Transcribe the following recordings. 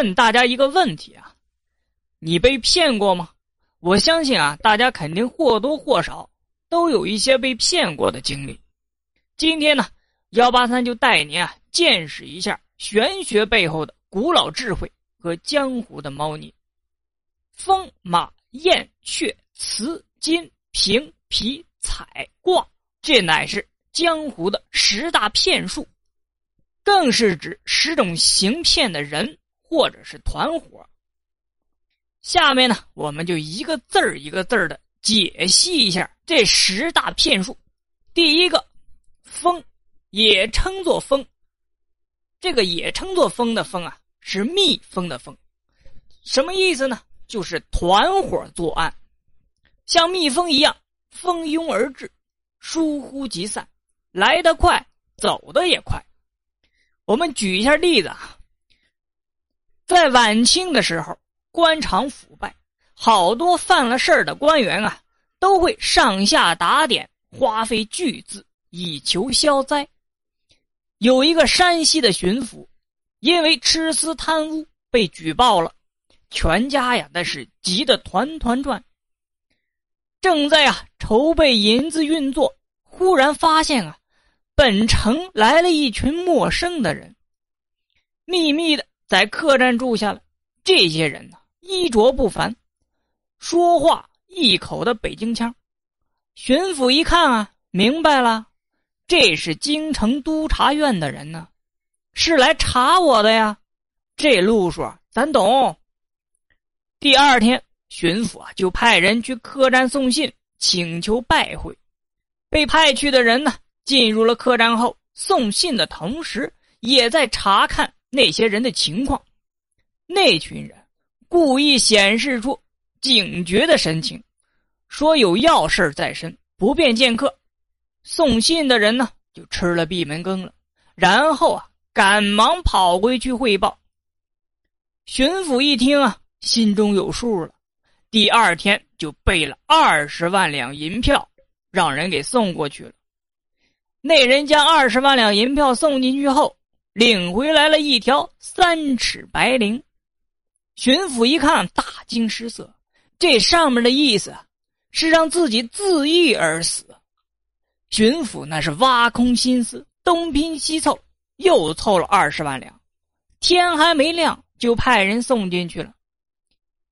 问大家一个问题啊：你被骗过吗？我相信啊，大家肯定或多或少都有一些被骗过的经历。今天呢，幺八三就带您啊见识一下玄学背后的古老智慧和江湖的猫腻。风马燕雀雌金平皮彩卦，这乃是江湖的十大骗术，更是指十种行骗的人或者是团伙。下面呢，我们就一个字儿一个字儿的解析一下这十大骗术。第一个，风，也称作风。这个也称作风的风啊，是蜜蜂的蜂，什么意思呢？就是团伙作案，像蜜蜂一样蜂拥而至，疏忽即散，来得快，走的也快。我们举一下例子啊，在晚清的时候。官场腐败，好多犯了事儿的官员啊，都会上下打点，花费巨资以求消灾。有一个山西的巡抚，因为吃私贪污被举报了，全家呀那是急得团团转。正在啊筹备银子运作，忽然发现啊，本城来了一群陌生的人，秘密的在客栈住下了。这些人呢？衣着不凡，说话一口的北京腔。巡抚一看啊，明白了，这是京城督察院的人呢，是来查我的呀。这路数咱懂。第二天，巡抚啊就派人去客栈送信，请求拜会。被派去的人呢，进入了客栈后，送信的同时，也在查看那些人的情况。那群人。故意显示出警觉的神情，说有要事在身，不便见客。送信的人呢，就吃了闭门羹了。然后啊，赶忙跑回去汇报。巡抚一听啊，心中有数了。第二天就备了二十万两银票，让人给送过去了。那人将二十万两银票送进去后，领回来了一条三尺白绫。巡抚一看，大惊失色。这上面的意思是让自己自缢而死。巡抚那是挖空心思，东拼西凑，又凑了二十万两。天还没亮，就派人送进去了。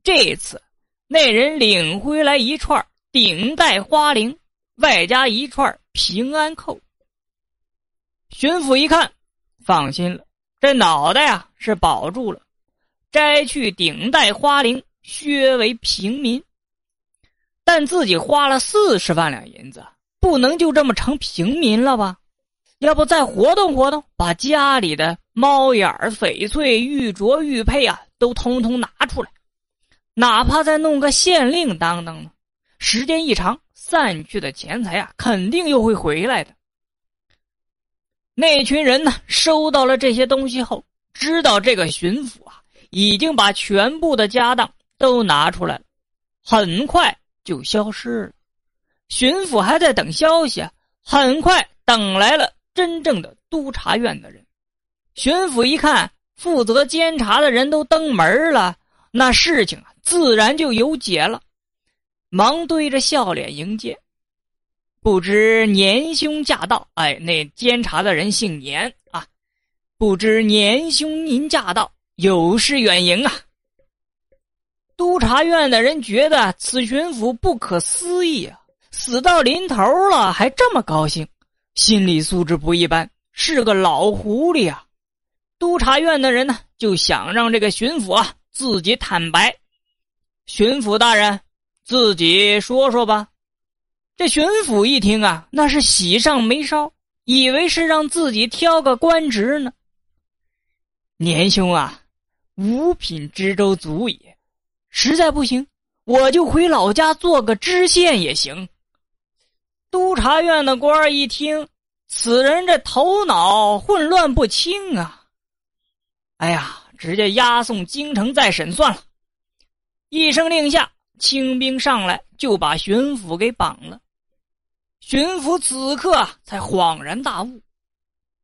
这次，那人领回来一串顶戴花翎，外加一串平安扣。巡抚一看，放心了，这脑袋呀是保住了。摘去顶戴花翎，削为平民。但自己花了四十万两银子，不能就这么成平民了吧？要不再活动活动，把家里的猫眼翡翠、玉镯、玉佩啊，都通通拿出来，哪怕再弄个县令当当呢？时间一长，散去的钱财啊，肯定又会回来的。那群人呢，收到了这些东西后，知道这个巡抚啊。已经把全部的家当都拿出来了，很快就消失了。巡抚还在等消息啊，很快等来了真正的督察院的人。巡抚一看，负责监察的人都登门了，那事情啊，自然就有解了。忙堆着笑脸迎接，不知年兄驾到。哎，那监察的人姓年啊，不知年兄您驾到。有失远迎啊！督察院的人觉得此巡抚不可思议啊，死到临头了还这么高兴，心理素质不一般，是个老狐狸啊！督察院的人呢，就想让这个巡抚啊自己坦白。巡抚大人，自己说说吧。这巡抚一听啊，那是喜上眉梢，以为是让自己挑个官职呢。年兄啊！五品知州足矣，实在不行，我就回老家做个知县也行。督察院的官一听，此人这头脑混乱不清啊！哎呀，直接押送京城再审算了。一声令下，清兵上来就把巡抚给绑了。巡抚此刻才恍然大悟，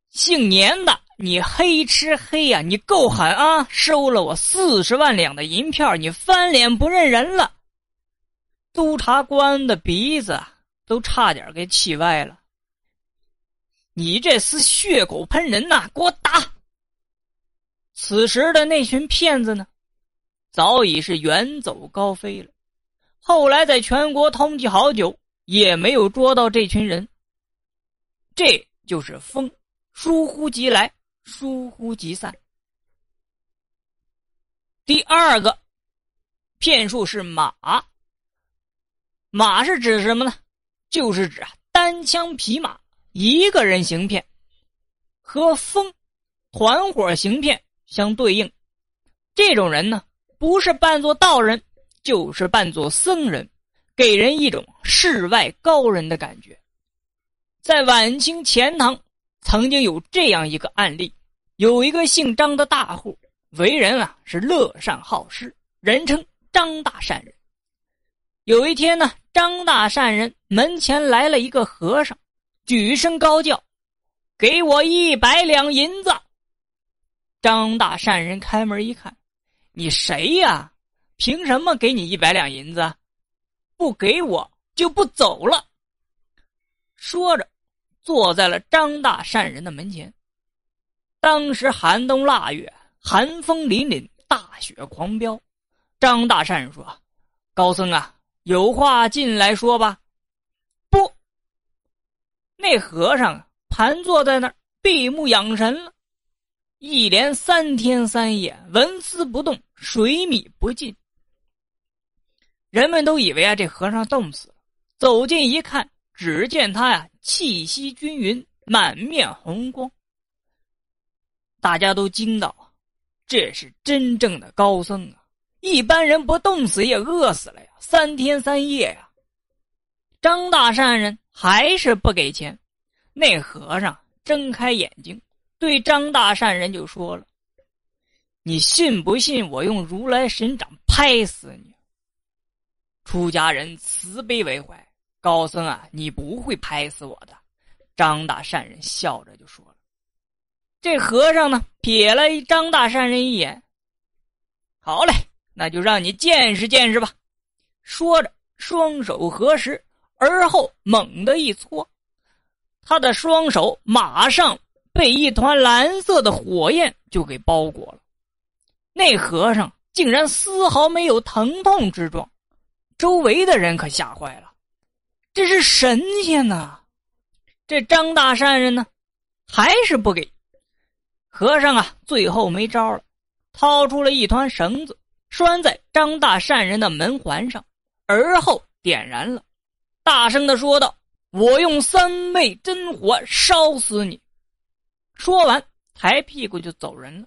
姓年的你黑吃黑呀！你够狠啊！收了我四十万两的银票，你翻脸不认人了。督察官的鼻子都差点给气歪了。你这厮血口喷人呐！给我打！此时的那群骗子呢，早已是远走高飞了。后来在全国通缉好久，也没有捉到这群人。这就是风，疏忽即来。疏忽即散。第二个骗术是马，马是指什么呢？就是指啊单枪匹马一个人行骗，和风团伙行骗相对应。这种人呢，不是扮作道人，就是扮作僧人，给人一种世外高人的感觉。在晚清钱塘。曾经有这样一个案例，有一个姓张的大户，为人啊是乐善好施，人称张大善人。有一天呢，张大善人门前来了一个和尚，举声高叫：“给我一百两银子！”张大善人开门一看：“你谁呀？凭什么给你一百两银子？不给我就不走了。”说着。坐在了张大善人的门前。当时寒冬腊月，寒风凛凛，大雪狂飙。张大善人说：“高僧啊，有话进来说吧。”不，那和尚盘坐在那儿，闭目养神了，一连三天三夜，纹丝不动，水米不进。人们都以为啊，这和尚冻死了。走近一看，只见他呀。气息均匀，满面红光。大家都惊到：“这是真正的高僧啊！一般人不冻死也饿死了呀！三天三夜呀！”张大善人还是不给钱。那和尚睁开眼睛，对张大善人就说了：“你信不信我用如来神掌拍死你？”出家人慈悲为怀。高僧啊，你不会拍死我的。”张大善人笑着就说了。这和尚呢，瞥了张大善人一眼。好嘞，那就让你见识见识吧。说着，双手合十，而后猛地一搓，他的双手马上被一团蓝色的火焰就给包裹了。那和尚竟然丝毫没有疼痛之状，周围的人可吓坏了。这是神仙呐！这张大善人呢，还是不给和尚啊。最后没招了，掏出了一团绳子，拴在张大善人的门环上，而后点燃了，大声的说道：“我用三昧真火烧死你！”说完，抬屁股就走人了。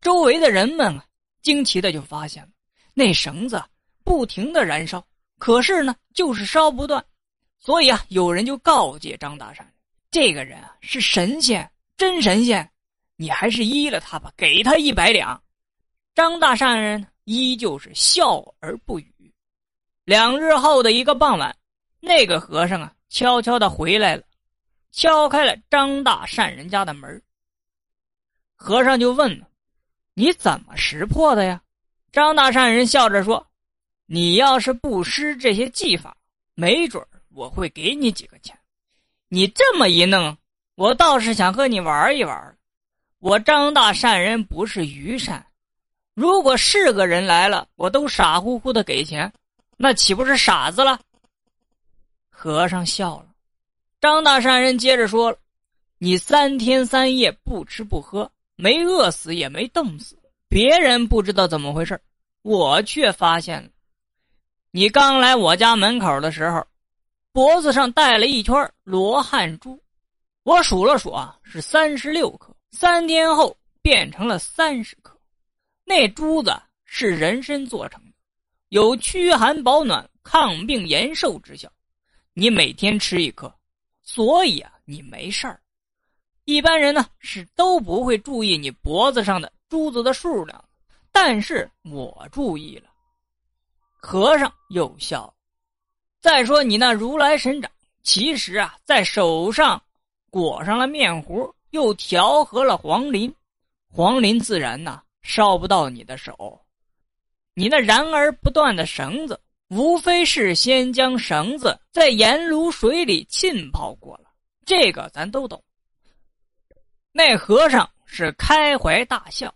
周围的人们啊，惊奇的就发现了那绳子不停的燃烧，可是呢，就是烧不断。所以啊，有人就告诫张大善人：“这个人啊是神仙，真神仙，你还是依了他吧，给他一百两。”张大善人依旧是笑而不语。两日后的一个傍晚，那个和尚啊悄悄的回来了，敲开了张大善人家的门。和尚就问：“你怎么识破的呀？”张大善人笑着说：“你要是不施这些技法，没准我会给你几个钱，你这么一弄，我倒是想和你玩一玩。我张大善人不是愚善，如果是个人来了，我都傻乎乎的给钱，那岂不是傻子了？和尚笑了，张大善人接着说：“你三天三夜不吃不喝，没饿死也没冻死，别人不知道怎么回事我却发现了。你刚来我家门口的时候。”脖子上戴了一圈罗汉珠，我数了数啊，是三十六颗。三天后变成了三十颗。那珠子是人参做成的，有驱寒保暖、抗病延寿之效。你每天吃一颗，所以啊，你没事儿。一般人呢是都不会注意你脖子上的珠子的数量，但是我注意了。和尚又笑。再说你那如来神掌，其实啊，在手上裹上了面糊，又调和了黄磷，黄磷自然呐烧不到你的手。你那燃而不断的绳子，无非是先将绳子在盐卤水里浸泡过了，这个咱都懂。那和尚是开怀大笑，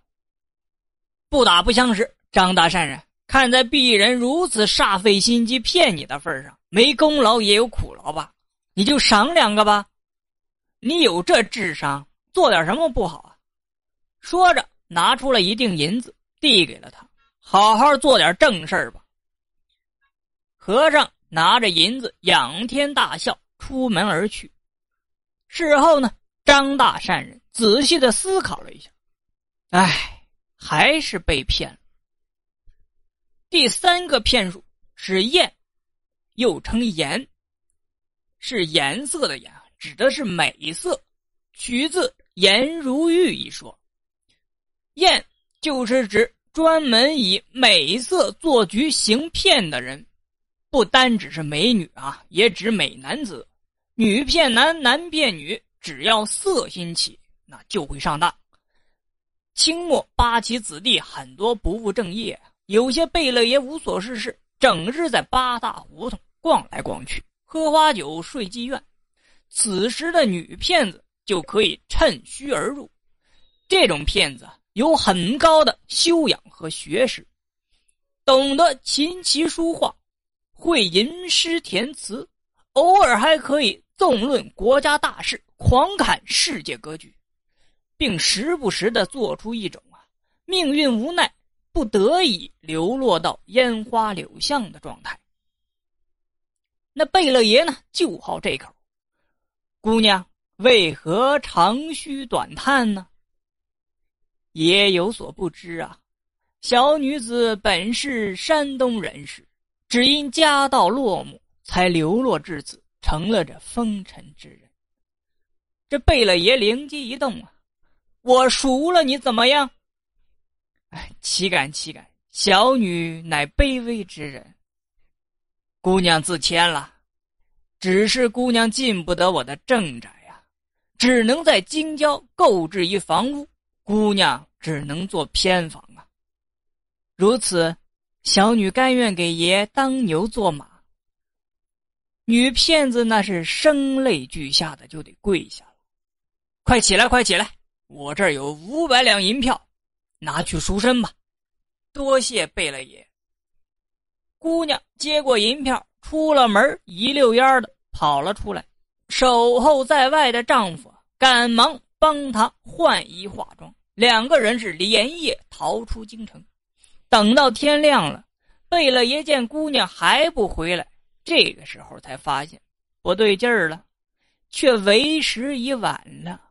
不打不相识。张大善人，看在鄙人如此煞费心机骗你的份上，没功劳也有苦劳吧？你就赏两个吧。你有这智商，做点什么不好啊？说着，拿出了一锭银子，递给了他。好好做点正事儿吧。和尚拿着银子，仰天大笑，出门而去。事后呢，张大善人仔细的思考了一下，唉，还是被骗了。第三个骗术是艳，又称颜，是颜色的颜，指的是美色，取自《颜如玉》一说。艳就是指。专门以美色做局行骗的人，不单只是美女啊，也指美男子。女骗男，男骗女，只要色心起，那就会上当。清末八旗子弟很多不务正业，有些贝勒爷无所事事，整日在八大胡同逛来逛去，喝花酒，睡妓院。此时的女骗子就可以趁虚而入。这种骗子。有很高的修养和学识，懂得琴棋书画，会吟诗填词，偶尔还可以纵论国家大事，狂侃世界格局，并时不时的做出一种啊命运无奈不得已流落到烟花柳巷的状态。那贝勒爷呢，就好这口。姑娘为何长吁短叹呢？爷有所不知啊，小女子本是山东人士，只因家道落寞，才流落至此，成了这风尘之人。这贝勒爷灵机一动啊，我赎了你怎么样？岂敢岂敢！小女乃卑微之人，姑娘自谦了，只是姑娘进不得我的正宅呀，只能在京郊购置一房屋。姑娘只能做偏房啊。如此，小女甘愿给爷当牛做马。女骗子那是声泪俱下的，就得跪下了。快起来，快起来！我这儿有五百两银票，拿去赎身吧。多谢贝勒爷。姑娘接过银票，出了门，一溜烟的跑了出来。守候在外的丈夫赶忙。帮她换衣化妆，两个人是连夜逃出京城。等到天亮了，贝勒爷见姑娘还不回来，这个时候才发现不对劲儿了，却为时已晚了。